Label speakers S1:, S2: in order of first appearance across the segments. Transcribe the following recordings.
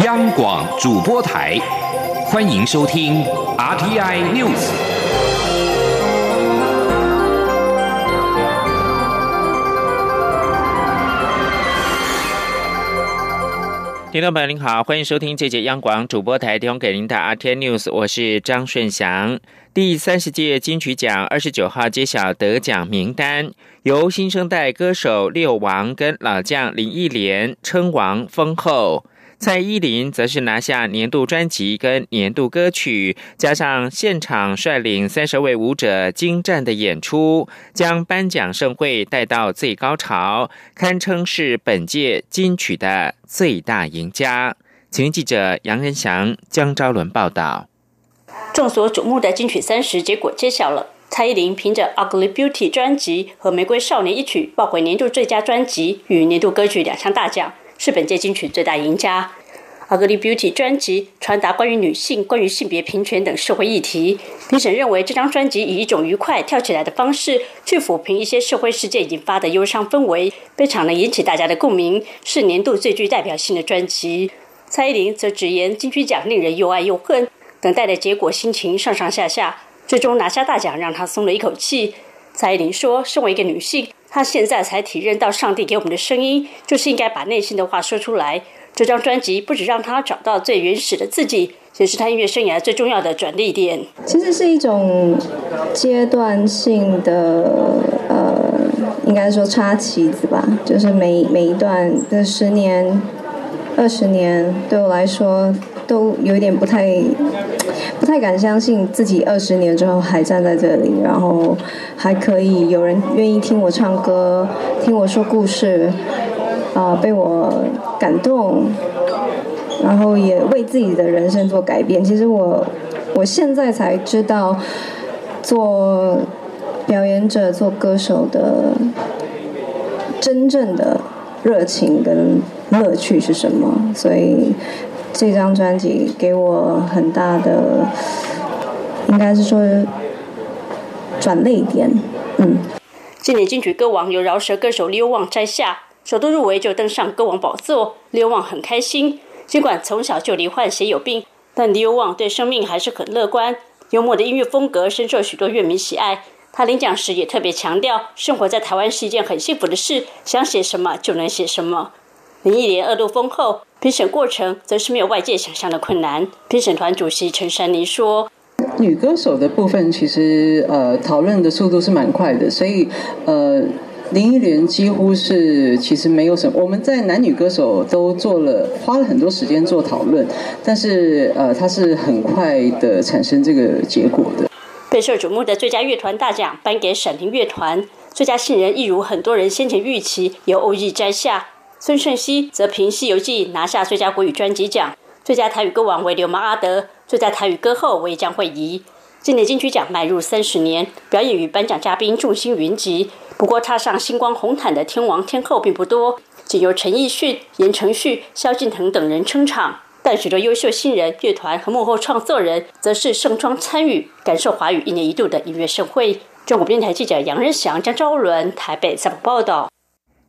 S1: 央广主播台，欢迎收听 RTI News。
S2: 听众朋友您好，欢迎收听这节央广主播台提供给您的 RTI News，我是张顺祥。第三十届金曲奖二十九号揭晓得奖名单，由新生代歌手六王跟老将林忆莲称王封后。蔡依林则是拿下年度专辑跟年度歌曲，加上现场率领三十位舞者精湛的演出，将颁奖盛会带到最高潮，堪称是本届金曲的最大赢家。请记者杨仁祥、江昭伦报道。
S3: 众所瞩目的金曲三十结果揭晓了，蔡依林凭着《Ugly Beauty》专辑和《玫瑰少年》一曲，抱回年度最佳专辑与年度歌曲两项大奖。是本届金曲最大赢家。《Ugly Beauty》专辑传达关于女性、关于性别平权等社会议题。评审认为这张专辑以一种愉快跳起来的方式去抚平一些社会事件引发的忧伤氛围，非常能引起大家的共鸣，是年度最具代表性的专辑。蔡依林则直言金曲奖令人又爱又恨，等待的结果心情上上下下，最终拿下大奖让她松了一口气。蔡依林说：“身为一个女性。”她现在才体认到，上帝给我们的声音就是应该把内心的话说出来。这张专辑不止让他找到最原始的自己，也是他音乐生涯最重要的转捩点。
S4: 其实是一种阶段性的，呃，应该说插旗子吧，就是每每一段的十年、二十年，对我来说都有一点不太。不太敢相信自己二十年之后还站在这里，然后还可以有人愿意听我唱歌，听我说故事，啊，被我感动，然后也为自己的人生做改变。其实我我现在才知道，做表演者、做歌手的真正的热情跟乐趣是什么，所以。这张专辑给我很大的，应该是说转泪点。嗯，
S3: 今年金曲歌王由饶舌歌手刘旺摘下，首度入围就登上歌王宝座。刘旺很开心，尽管从小就罹患血友病，但刘旺对生命还是很乐观。幽默的音乐风格深受许多乐迷喜爱。他领奖时也特别强调，生活在台湾是一件很幸福的事，想写什么就能写什么。林忆莲二度封后。评审过程则是没有外界想象的困难。评审团主席陈珊妮说：“
S5: 女歌手的部分其实呃讨论的速度是蛮快的，所以呃林忆莲几乎是其实没有什么。我们在男女歌手都做了花了很多时间做讨论，但是呃它是很快的产生这个结果的。”
S3: 备受瞩目的最佳乐团大奖颁给闪灵乐团，最佳新人一如很多人先前预期由欧艺摘下。孙盛熙则凭《西游记》拿下最佳国语专辑奖，最佳台语歌王为流氓阿德，最佳台语歌后为江惠仪。今年金曲奖迈入三十年，表演与颁奖嘉宾众星云集。不过，踏上星光红毯的天王天后并不多，仅由陈奕迅、言承旭、萧敬腾等人撑场。但许多优秀新人、乐团和幕后创作人，则是盛装参与，感受华语一年一度的音乐盛会。中国电台记者杨仁祥、江昭伦台北采访报道。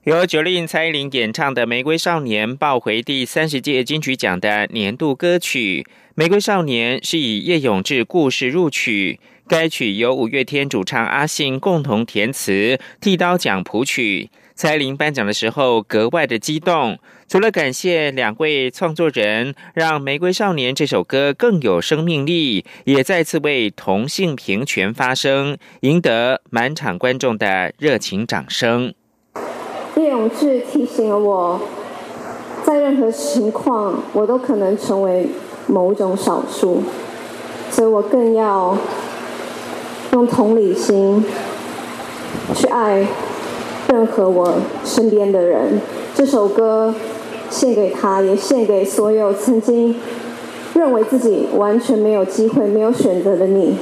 S2: 由九令蔡依林演唱的《玫瑰少年》抱回第三十届金曲奖的年度歌曲。《玫瑰少年》是以叶永志故事入曲，该曲由五月天主唱阿信共同填词，剃刀奖谱曲。蔡依林颁奖的时候格外的激动，除了感谢两位创作人让《玫瑰少年》这首歌更有生命力，也再次为同性平权发声，赢得满场观众的热情掌声。
S4: 叶永志提醒了我，在任何情况，我都可能成为某种少数，所以我更要用同理心去爱任何我身边的人。这首歌献给他，也献给所有曾经认为自己完全没有机会、没有选择的你。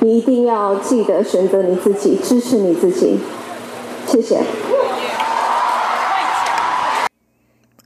S4: 你一定要记得选择你自己，支持你自己。谢谢。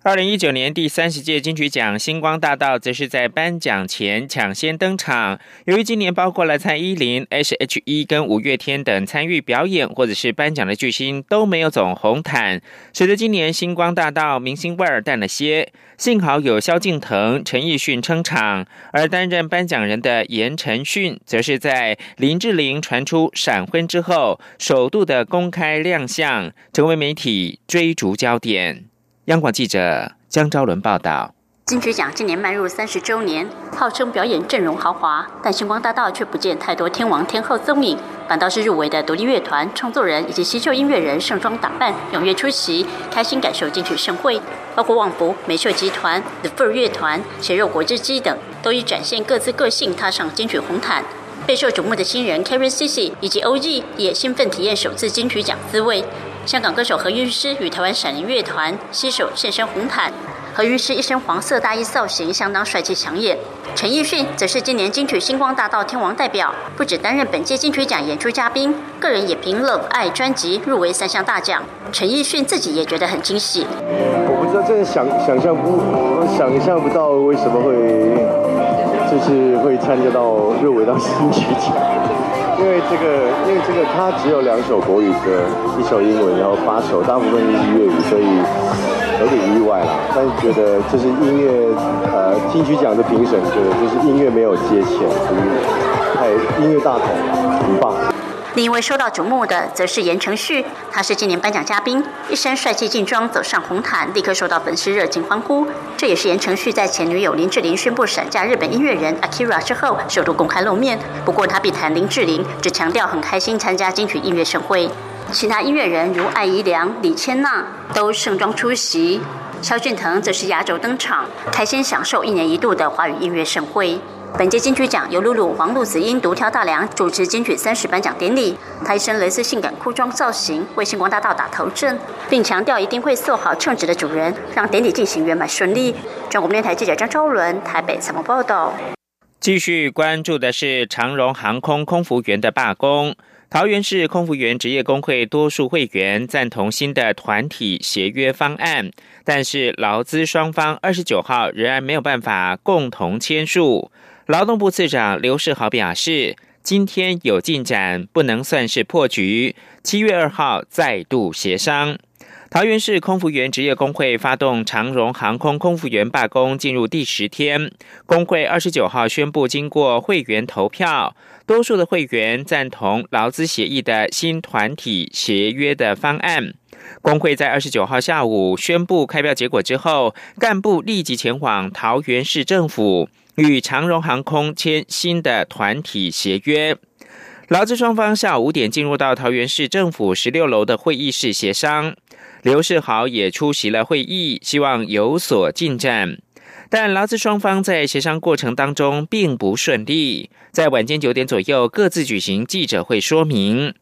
S2: 二零一九年第三十届金曲奖星光大道则是在颁奖前抢先登场。由于今年包括了蔡依林、S.H.E 跟五月天等参与表演或者是颁奖的巨星都没有走红毯，使得今年星光大道明星味儿淡了些。幸好有萧敬腾、陈奕迅撑场，而担任颁奖人的言承旭则是在林志玲传出闪婚之后，首度的公开亮相，成为媒体追逐焦点。央广记者江昭伦报道：
S3: 金曲奖今年迈入三十周年，号称表演阵容豪华，但星光大道却不见太多天王天后踪影，反倒是入围的独立乐团、创作人以及新秀音乐人盛装打扮，踊跃出席，开心感受金曲盛会。包括旺福、美秀集团、The Fur 乐团、血肉果汁机等，都以展现各自个性踏上金曲红毯。备受瞩目的新人 Karen Cici 以及 OG 也兴奋体验首次金曲奖滋味。香港歌手何韵诗与台湾闪灵乐团携手现身红毯。何韵诗一身黄色大衣造型相当帅气抢眼。陈奕迅则是今年金曲星光大道天王代表，不止担任本届金曲奖演出嘉宾，个人也凭《冷爱》专辑入围三项大奖。陈奕迅自己也觉得很惊喜。
S6: 我不知道，真的想想象不，我想象不到为什么会，就是会参加到入围到金曲奖。因为这个，因为这个，它只有两首国语歌，一首英文，然后八首大部分是粤语，所以有点意外啦。但是觉得这是音乐，呃，金曲奖的评审觉得就是音乐没有接钱，所以太音乐大同，很棒。
S3: 另一位受到瞩目的，则是言承旭，他是今年颁奖嘉宾，一身帅气劲装走上红毯，立刻受到粉丝热情欢呼。这也是言承旭在前女友林志玲宣布闪嫁日本音乐人 Akira 之后，首度公开露面。不过他避谈林志玲，只强调很开心参加金曲音乐盛会。其他音乐人如艾怡良、李千娜都盛装出席，萧敬腾则是压轴登场，开心享受一年一度的华语音乐盛会。本届金曲奖由露露、黄露子英独挑大梁主持金曲三十颁奖典礼。她一身蕾丝性感裤装造型，为星光大道打头阵，并强调一定会做好称职的主人，让典礼进行圆满顺利。中国电台记者张昭伦台北采访报道。
S2: 继续关注的是长荣航空空服员的罢工。桃园市空服员职业工会多数会员赞同新的团体协约方案，但是劳资双方二十九号仍然没有办法共同签署。劳动部次长刘世豪表示，今天有进展，不能算是破局。七月二号再度协商。桃园市空服员职业工会发动长荣航空空服员罢工进入第十天，工会二十九号宣布，经过会员投票，多数的会员赞同劳资协议的新团体协约的方案。工会在二十九号下午宣布开票结果之后，干部立即前往桃园市政府。与长荣航空签新的团体协约，劳资双方下午五点进入到桃园市政府十六楼的会议室协商。刘世豪也出席了会议，希望有所进展。但劳资双方在协商过程当中并不顺利，在晚间九点左右各自举行记者会说明。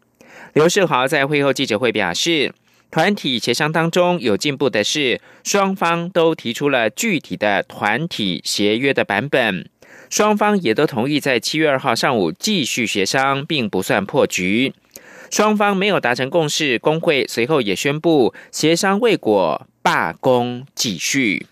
S2: 刘世豪在会后记者会表示。团体协商当中有进步的是，双方都提出了具体的团体协约的版本，双方也都同意在七月二号上午继续协商，并不算破局。双方没有达成共识，工会随后也宣布协商未果，罢工继续。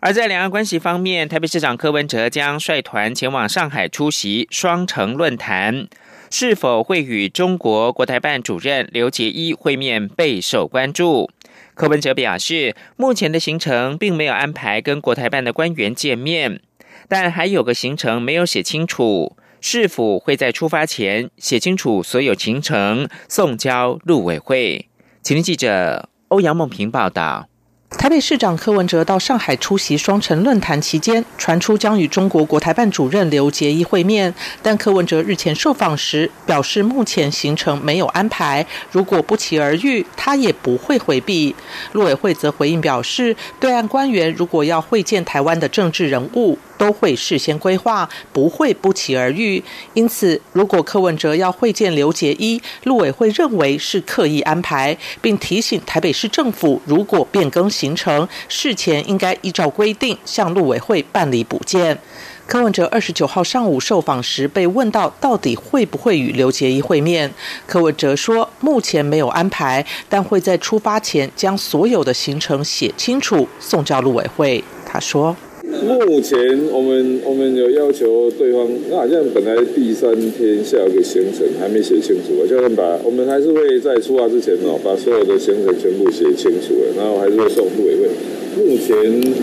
S2: 而在两岸关系方面，台北市长柯文哲将率团前往上海出席双城论坛。是否会与中国国台办主任刘捷一会面备受关注。柯文哲表示，目前的行程并没有安排跟国台办的官员见面，但还有个行程没有写清楚，是否会在出发前写清楚所有行程，送交陆委会？请听记者欧阳梦平报道。
S7: 台北市长柯文哲到上海出席双城论坛期间，传出将与中国国台办主任刘捷一会面，但柯文哲日前受访时表示，目前行程没有安排，如果不期而遇，他也不会回避。陆委会则回应表示，对岸官员如果要会见台湾的政治人物。都会事先规划，不会不期而遇。因此，如果柯文哲要会见刘杰一，陆委会认为是刻意安排，并提醒台北市政府，如果变更行程，事前应该依照规定向陆委会办理补件。柯文哲二十九号上午受访时被问到，到底会不会与刘杰一会面？柯文哲说，目前没有安排，但会在出发前将所有的行程写清楚，送交陆委会。他说，
S8: 目前我们我们有要求对方，那好像本来第三天下午的行程还没写清楚，就把我们还是会在出发之前哦，把所有的行程全部写清楚了，然后还是会送陆委会。目前。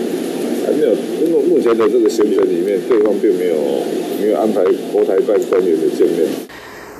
S8: 还没有，因为目前的这个行程里面，对方并没有没有安排国台办官员的见面。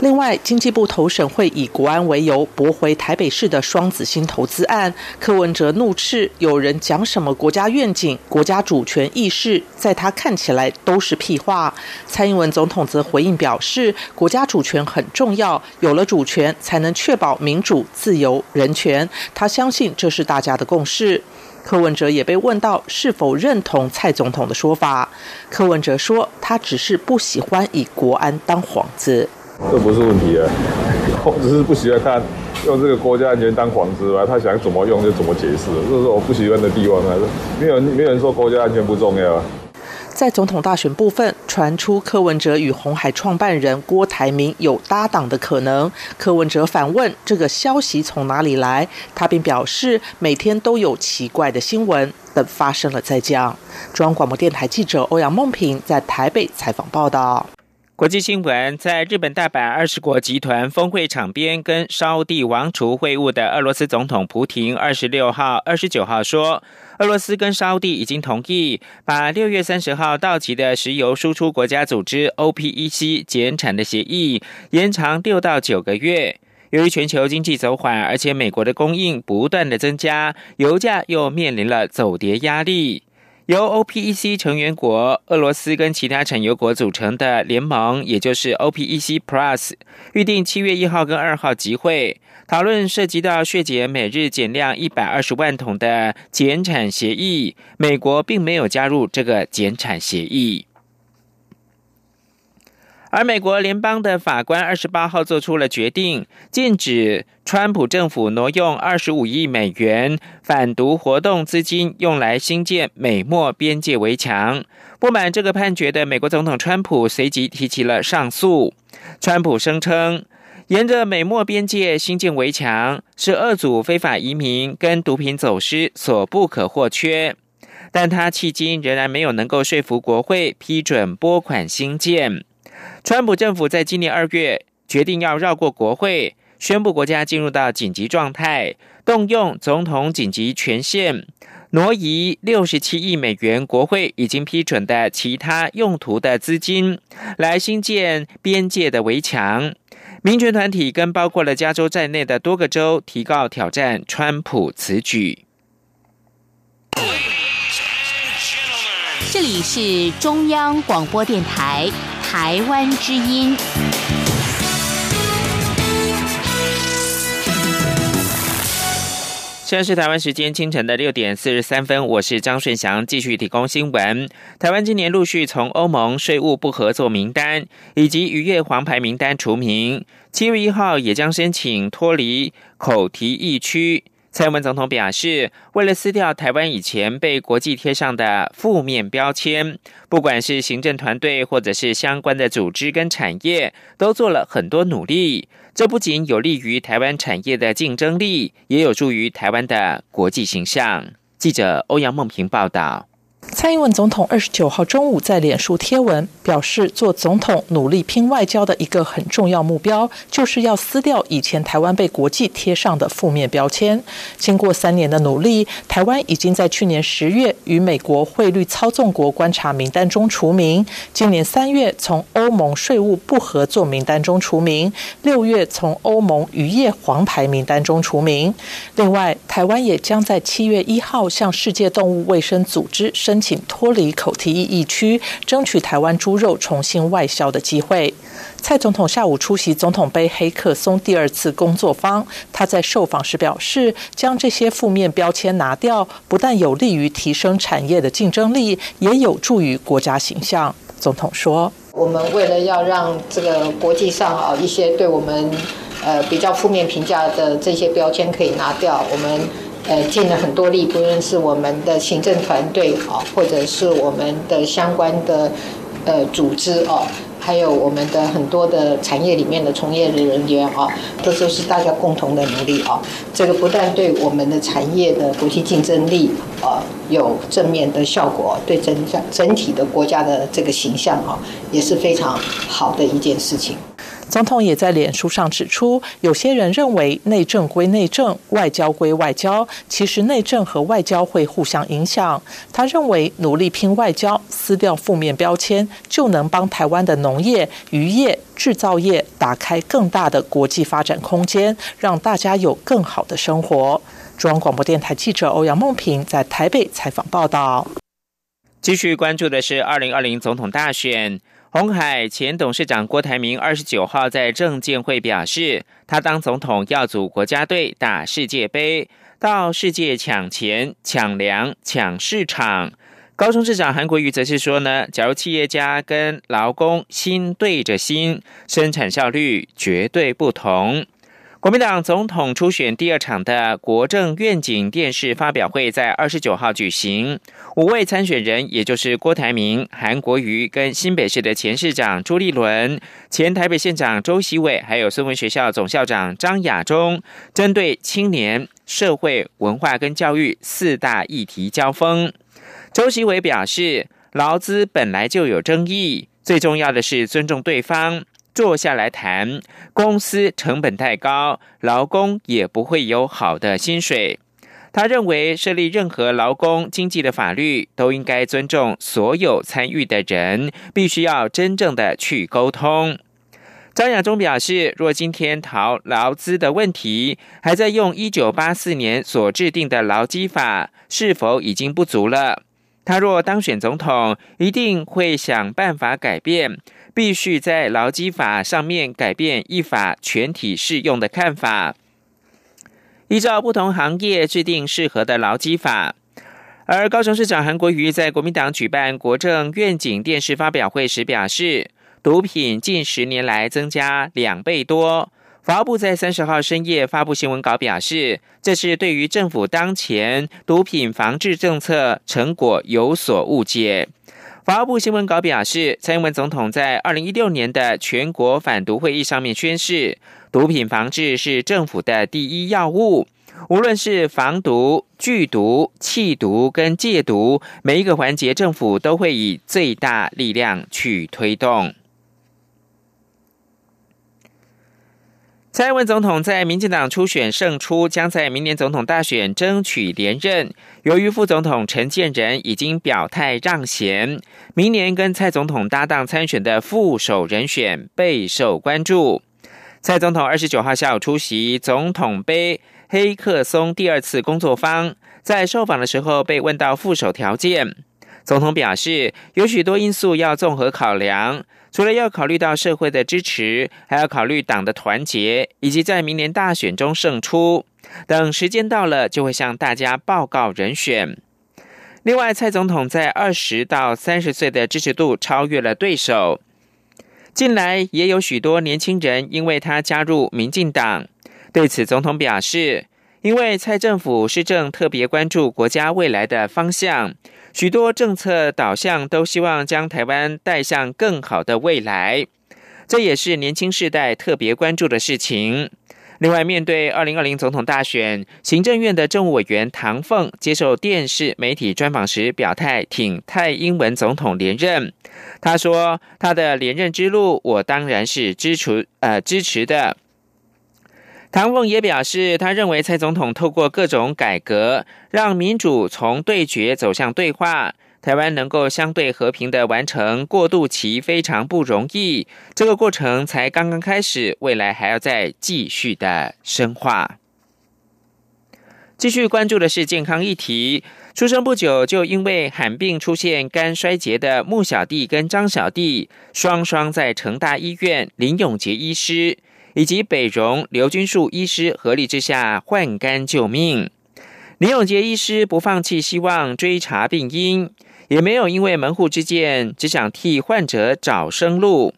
S7: 另外，经济部投审会以国安为由驳回台北市的双子星投资案，柯文哲怒斥有人讲什么国家愿景、国家主权意识，在他看起来都是屁话。蔡英文总统则回应表示，国家主权很重要，有了主权才能确保民主、自由、人权。他相信这是大家的共识。柯文哲也被问到是否认同蔡总统的说法，柯文哲说他只是不喜欢以国安当幌子，
S8: 这不是问题啊，我只是不喜欢他用这个国家安全当幌子吧，他想怎么用就怎么解释，这是我不喜欢的地方啊，没有没有人说国家安全不重要啊。
S7: 在总统大选部分，传出柯文哲与红海创办人郭台铭有搭档的可能。柯文哲反问：“这个消息从哪里来？”他并表示：“每天都有奇怪的新闻，等发生了再讲。”中央广播电台记者欧阳梦平在台北采访报道。
S2: 国际新闻：在日本大阪二十国集团峰会场边跟沙地王储会晤的俄罗斯总统普廷，二十六号、二十九号说，俄罗斯跟沙地已经同意把六月三十号到期的石油输出国家组织 OPEC 减产的协议延长六到九个月。由于全球经济走缓，而且美国的供应不断的增加，油价又面临了走跌压力。由 OPEC 成员国、俄罗斯跟其他产油国组成的联盟，也就是 OPEC Plus，预定七月一号跟二号集会，讨论涉及到削减每日减量一百二十万桶的减产协议。美国并没有加入这个减产协议。而美国联邦的法官二十八号做出了决定，禁止川普政府挪用二十五亿美元反毒活动资金，用来兴建美墨边界围墙。不满这个判决的美国总统川普随即提起了上诉。川普声称，沿着美墨边界兴建围墙是恶阻非法移民跟毒品走私所不可或缺，但他迄今仍然没有能够说服国会批准拨款兴建。川普政府在今年二月决定要绕过国会，宣布国家进入到紧急状态，动用总统紧急权限，挪移六十七亿美元国会已经批准的其他用途的资金，来兴建边界的围墙。民权团体跟包括了加州在内的多个州提告挑战川普此举。
S9: 这里是中央广播电台。台湾之音。
S2: 现在是台湾时间清晨的六点四十三分，我是张顺祥，继续提供新闻。台湾今年陆续从欧盟税务不合作名单以及逾越黄牌名单除名，七月一号也将申请脱离口蹄疫区。蔡英文总统表示，为了撕掉台湾以前被国际贴上的负面标签，不管是行政团队或者是相关的组织跟产业，都做了很多努力。这不仅有利于台湾产业的竞争力，也有助于台湾的国际形象。记者欧阳梦平报道。
S7: 蔡英文总统二十九号中午在脸书贴文表示，做总统努力拼外交的一个很重要目标，就是要撕掉以前台湾被国际贴上的负面标签。经过三年的努力，台湾已经在去年十月与美国汇率操纵国观察名单中除名，今年三月从欧盟税务不合作名单中除名，六月从欧盟渔业黄牌名单中除名。另外，台湾也将在七月一号向世界动物卫生组织申。申请脱离口蹄疫疫区，争取台湾猪肉重新外销的机会。蔡总统下午出席总统杯黑客松第二次工作坊，他在受访时表示，将这些负面标签拿掉，不但有利于提升产业的竞争力，也有助于国家形象。总统说：“
S10: 我们为了要让这个国际上啊一些对我们呃比较负面评价的这些标签可以拿掉，我们呃尽了很多力，不论是我们的行政团队啊，或者是我们的相关的呃组织啊。”还有我们的很多的产业里面的从业人员啊，这都是大家共同的努力啊。这个不但对我们的产业的国际竞争力啊有正面的效果，对整整体的国家的这个形象啊也是非常好的一件事情。
S7: 总统也在脸书上指出，有些人认为内政归内政，外交归外交，其实内政和外交会互相影响。他认为，努力拼外交，撕掉负面标签，就能帮台湾的农业、渔业、制造业打开更大的国际发展空间，让大家有更好的生活。中央广播电台记者欧阳梦平在台北采访报道。
S2: 继续关注的是二零二零总统大选。鸿海前董事长郭台铭二十九号在证监会表示，他当总统要组国家队打世界杯，到世界抢钱、抢粮、抢市场。高雄市长韩国瑜则是说呢，假如企业家跟劳工心对着心，生产效率绝对不同。国民党总统初选第二场的国政愿景电视发表会在二十九号举行，五位参选人，也就是郭台铭、韩国瑜跟新北市的前市长朱立伦、前台北县长周习伟，还有孙文学校总校长张亚中，针对青年、社会、文化跟教育四大议题交锋。周习伟表示，劳资本来就有争议，最重要的是尊重对方。坐下来谈，公司成本太高，劳工也不会有好的薪水。他认为设立任何劳工经济的法律，都应该尊重所有参与的人，必须要真正的去沟通。张亚中表示，若今天逃劳资的问题，还在用一九八四年所制定的劳基法，是否已经不足了？他若当选总统，一定会想办法改变。必须在劳基法上面改变依法全体适用的看法，依照不同行业制定适合的劳基法。而高雄市长韩国瑜在国民党举办国政愿景电视发表会时表示，毒品近十年来增加两倍多。法务部在三十号深夜发布新闻稿表示，这是对于政府当前毒品防治政策成果有所误解。法务部新闻稿表示，蔡英文总统在二零一六年的全国反毒会议上面宣誓，毒品防治是政府的第一要务。无论是防毒、拒毒、弃毒跟戒毒，每一个环节政府都会以最大力量去推动。蔡英文总统在民进党初选胜出，将在明年总统大选争取连任。由于副总统陈建仁已经表态让贤，明年跟蔡总统搭档参选的副手人选备受关注。蔡总统二十九号下午出席总统杯黑客松第二次工作坊，在受访的时候被问到副手条件，总统表示有许多因素要综合考量。除了要考虑到社会的支持，还要考虑党的团结，以及在明年大选中胜出。等时间到了，就会向大家报告人选。另外，蔡总统在二十到三十岁的支持度超越了对手。近来也有许多年轻人因为他加入民进党，对此总统表示，因为蔡政府施政特别关注国家未来的方向。许多政策导向都希望将台湾带向更好的未来，这也是年轻世代特别关注的事情。另外，面对二零二零总统大选，行政院的政务委员唐凤接受电视媒体专访时表态，挺蔡英文总统连任。他说：“他的连任之路，我当然是支持，呃，支持的。”唐凤也表示，他认为蔡总统透过各种改革，让民主从对决走向对话，台湾能够相对和平的完成过渡期非常不容易。这个过程才刚刚开始，未来还要再继续的深化。继续关注的是健康议题。
S11: 出生不久就因为罕病出现肝衰竭的穆小弟跟张小弟，双双在成大医院林永杰医师以及北荣刘军树医师合力之下换肝救命。林永杰医师不放弃希望追查病因，也没有因为门户之见只想替患者找生路。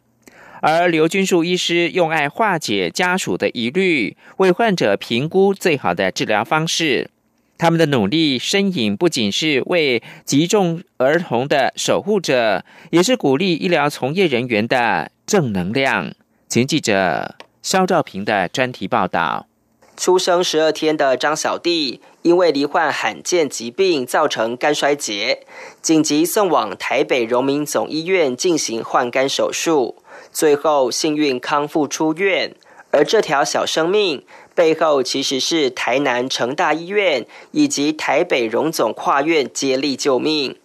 S11: 而刘军树医师用爱化解家属的疑虑，为患者评估最好的治疗方式。他们的努力身影不仅是为急重儿童的守护者，也是鼓励医疗从业人员的正能量。请记者肖兆平的专题报道：出生十二天的张小弟，因为罹患罕见疾病造成肝衰竭，紧急送往台北荣民总医院进行换肝手术。最后幸运康复出院，而这条小生命背后其实是台南成大医院以及台北荣总跨院接力救命。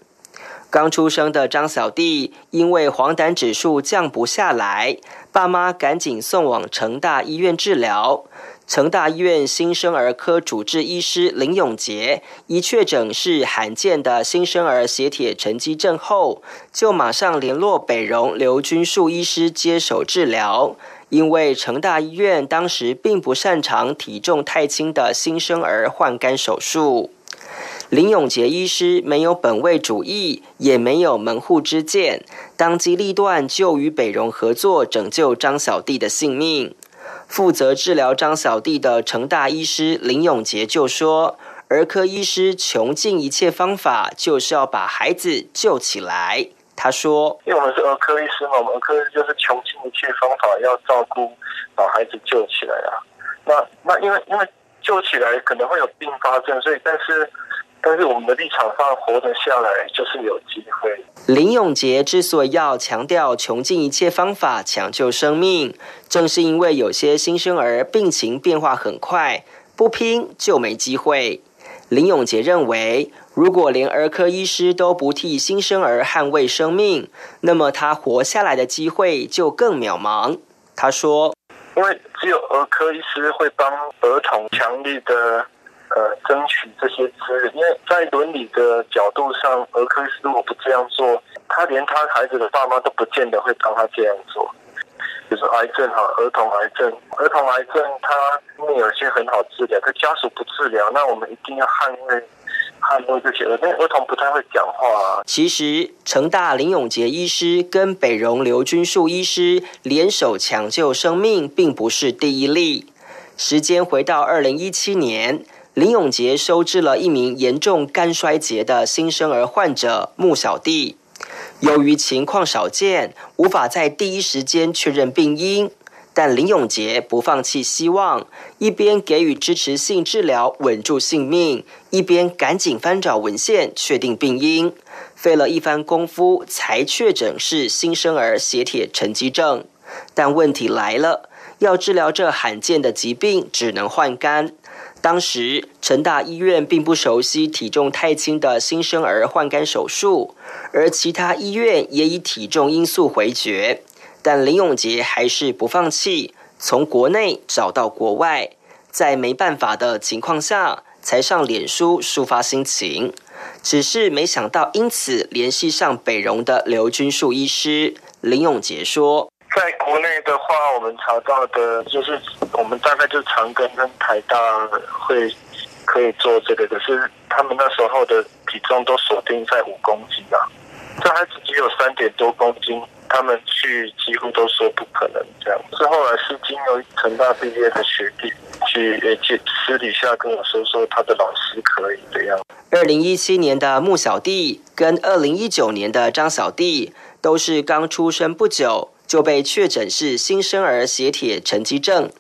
S11: 刚出生的张小弟因为黄疸指数降不下来，爸妈赶紧送往成大医院治疗。成大医院新生儿科主治医师林永杰一确诊是罕见的新生儿血铁沉积症后，就马上联络北荣刘军树医师接手治疗。因为成大医院当时并不擅长体重太轻的新生儿换肝手术，林永杰医师没有本位主义，也没有门户之见，当机立断就与北荣合作拯救张小弟的性命。负责治疗张小弟的成大医师林永杰就说：“儿科医师穷尽一切方法，就是要把孩子救起来。”他说：“因为我们是儿科医师嘛，我们儿科就是穷尽一切方法要照顾，把孩子救起来啊。那那因为因为救起来可能会有并发症，所以但是。”但是我们的立场上活得下来就是有机会。林永杰之所以要强调穷尽一切方法抢救生命，正是因为有些新生儿病情变化很快，不拼就没机会。林永杰认为，如果连儿科医师都不替新生儿捍卫生命，那么他活下来的机会就更渺茫。他说：“因为只有儿科医师会帮儿童强力的。”呃，争取这些资源，因为在伦理的角度上，儿科师如果不这样做，他连他孩子的爸妈都不见得会帮他这样做。就是癌症哈，儿童癌症，儿童癌症它因为有些很好治疗，可家属不治疗，那我们一定要捍卫捍卫这些。那儿童不太会讲话。其实，成大林永杰医师跟北荣刘君树医师联手抢救生命，并不是第一例。时间回到二零一七年。林永杰收治了一名严重肝衰竭的新生儿患者穆小弟，由于情况少见，无法在第一时间确认病因，但林永杰不放弃希望，一边给予支持性治疗稳住性命，一边赶紧翻找文献确定病因，费了一番功夫才确诊是新生儿血铁沉积症。但问题来了，要治疗这罕见的疾病，只能换肝。当时成大医院并不熟悉体重太轻的新生儿换肝手术，而其他医院也以体重因素回绝。但林永杰还是不放弃，从国内找到国外，在没办法的情况下，才上脸书抒发心情。只是没想到，因此联系上北荣的刘君树医师。林永杰说。在国内的话，我们查到的就是我们大概就长庚跟台大会可以做这个，可是他们那时候的体重都锁定在五公斤啊，这孩子只有三点多公斤，他们去几乎都说不可能这样。是后来是经由成大毕业的学弟去去私底下跟我说说他的老师可以这样。二零一七年的穆小弟跟二零一九年的张小弟都是刚出生不久。就被确诊是新生儿血铁沉积症，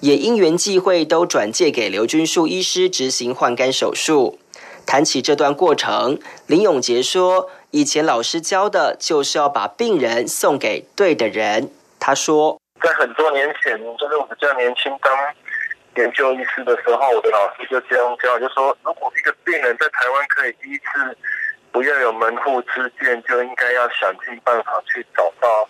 S11: 也因缘际会都转介给刘军树医师执行换肝手术。谈起这段过程，林永杰说：“以前老师教的就是要把病人送给对的人。”他说：“在很多年前，就是我比较年轻当研究医师的时候，我的老师就这样教，就说如果一个病人在台湾可以医治，不要有门户之见，就应该要想尽办法去找到。”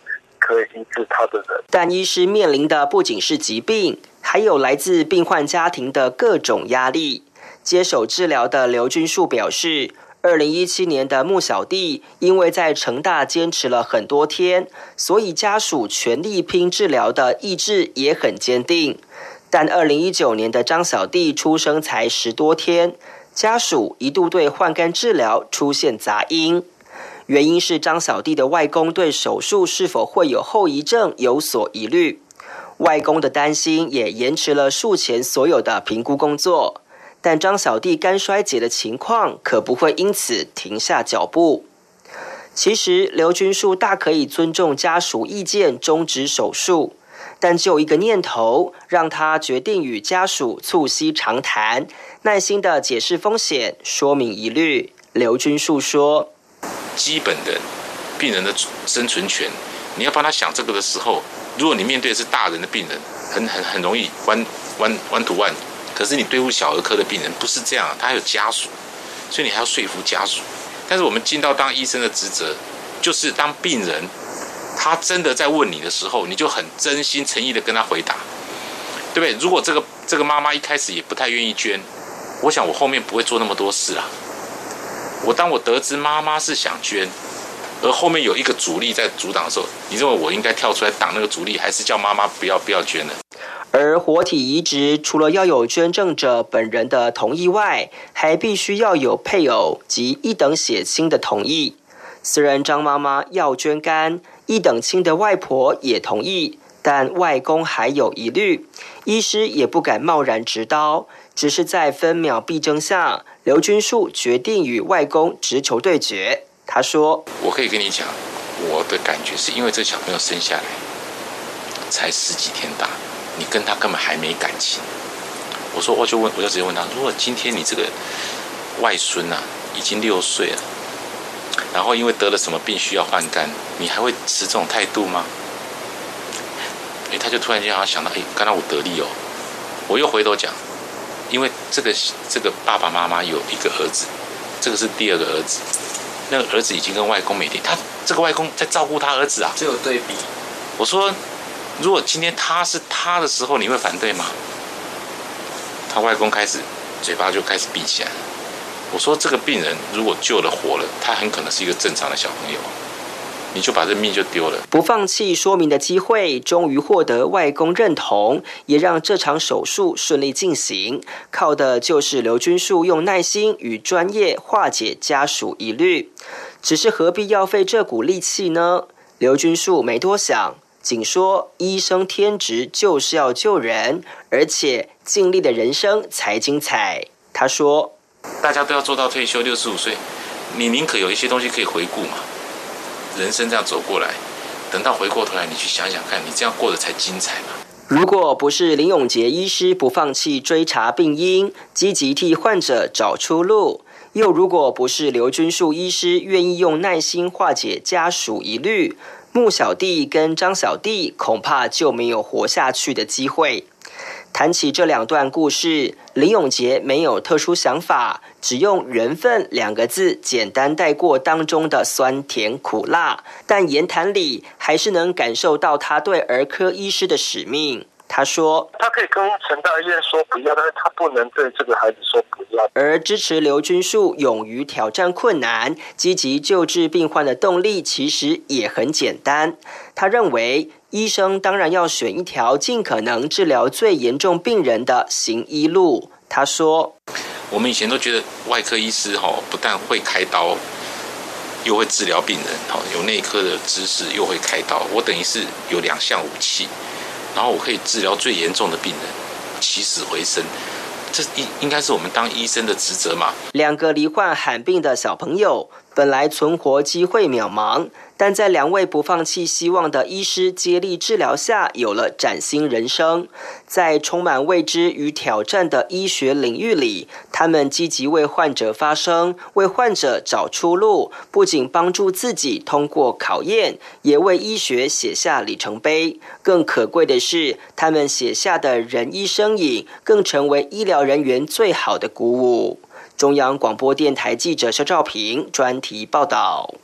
S11: 可以医治他的人，但医师面临的不仅是疾病，还有来自病患家庭的各种压力。接手治疗的刘军树表示，二零一七年的穆小弟因为在成大坚持了很多天，所以家属全力拼治疗的意志也很坚定。但二零一九年的张小弟出生才十多天，家属一度对换肝治疗出现杂音，原因是张小弟的外公对手术是否会有后遗症有所疑虑，外公的担心也延迟了术前所有的评估工作。但张小弟肝衰竭的情况可不会因此停下脚步。其实刘军树大可以尊重家属意见终止手术，但就一个念头让他决定与家属促膝长谈，耐心的解释风险，说明疑虑。刘军树说：“基本的病人的生存权，你要帮他想这个的时候，如果你面对的是大人的病人，很很很容易弯弯弯图弯。”可是你对付小儿科的病人不是这样，他还有家属，所以你还要说服家属。但是我们尽到当医生的职责，就是当病人他真的在问你的时候，你就很真心诚意的跟他回答，对不对？如果这个这个妈妈一开始也不太愿意捐，我想我后面不会做那么多事啊。我当我得知妈妈是想捐，而后面有一个阻力在阻挡的时候，你认为我应该跳出来挡那个阻力，还是叫妈妈不要不要捐呢？而活体移植除了要有捐赠者本人的同意外，还必须要有配偶及一等血亲的同意。虽然张妈妈要捐肝，一等亲的外婆也同意，但外公还有疑虑，医师也不敢贸然执刀。只是在分秒必争下，刘君树决定与外公直球对决。他说：“我可以跟你讲，我的感觉是因为这小朋友生下来才十几天大。”你跟他根本还没感情。我说，我就问，我就直接问他：如果今天你这个外孙呐已经六岁了，然后因为得了什么病需要换肝，你还会持这种态度吗？哎，他就突然间好像想到，哎，刚刚我得力哦。我又回头讲，因为这个这个爸爸妈妈有一个儿子，这个是第二个儿子，那个儿子已经跟外公每天，他这个外公在照顾他儿子啊，
S12: 就有对比。
S11: 我说。如果今天他是他的时候，你会反对吗？他外公开始嘴巴就开始闭起来。我说这个病人如果救了活了，他很可能是一个正常的小朋友，你就把这命就丢了。不放弃说明的机会，终于获得外公认同，也让这场手术顺利进行。靠的就是刘军树用耐心与专业化解家属疑虑。只是何必要费这股力气呢？刘军树没多想。仅说医生天职就是要救人，而且尽力的人生才精彩。他说：“大家都要做到退休六十五岁，你宁可有一些东西可以回顾嘛？人生这样走过来，等到回过头来，你去想想看，你这样过得才精彩嘛。”如果不是林永杰医师不放弃追查病因，积极替患者找出路，又如果不是刘君树医师愿意用耐心化解家属疑虑。穆小弟跟张小弟恐怕就没有活下去的机会。谈起这两段故事，林永杰没有特殊想法，只用“缘分”两个字简单带过当中的酸甜苦辣，但言谈里还是能感受到他对儿科医师的使命。他说：“他可以跟陈大医院说不要，但是他不能对这个孩子说不要。”而支持刘军树勇于挑战困难、积极救治病患的动力，其实也很简单。他认为，医生当然要选一条尽可能治疗最严重病人的行医路。他说：“我们以前都觉得外科医师哈，不但会开刀，又会治疗病人，哈，有内科的知识，又会开刀。我等于是有两项武器。”然后我可以治疗最严重的病人，起死回生，这应应该是我们当医生的职责嘛？两个罹患罕病的小朋友，本来存活机会渺茫。但在两位不放弃希望的医师接力治疗下，有了崭新人生。在充满未知与挑战的医学领域里，他们积极为患者发声，为患者找出路。不仅帮助自己通过考验，也为医学写下里程碑。更可贵的是，他们写下的人医身影，更成为医疗人员最好的鼓舞。中央广播电台记者肖兆平专题报道。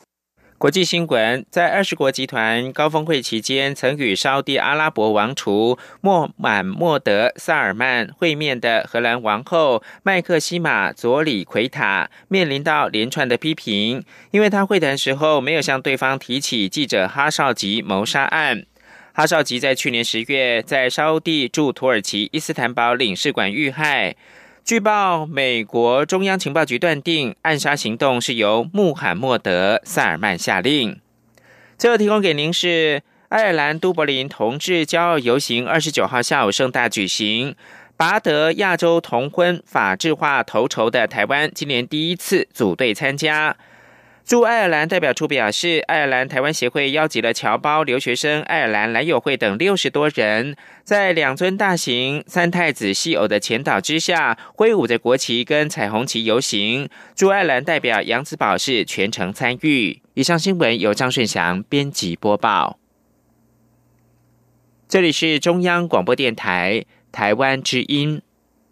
S2: 国际新闻：在二十国集团高峰会期间，曾与沙地阿拉伯王储莫满莫德·萨尔曼会面的荷兰王后麦克西玛·佐里奎塔，面临到连串的批评，因为他会谈时候没有向对方提起记者哈绍吉谋杀案。哈绍吉在去年十月在沙地驻土耳其伊斯坦堡领事馆遇害。据报，美国中央情报局断定暗杀行动是由穆罕默德·萨尔曼下令。最后提供给您是爱尔兰都柏林同志骄傲游行，二十九号下午盛大举行。拔得亚洲同婚法制化头筹的台湾，今年第一次组队参加。驻爱尔兰代表处表示，爱尔兰台湾协会邀集了侨胞、留学生、爱尔兰蓝友会等六十多人，在两尊大型三太子戏偶的前导之下，挥舞着国旗跟彩虹旗游行。驻爱尔兰代表杨子宝是全程参与。以上新闻由张顺祥编辑播报。这里是中央广播电台台湾之音。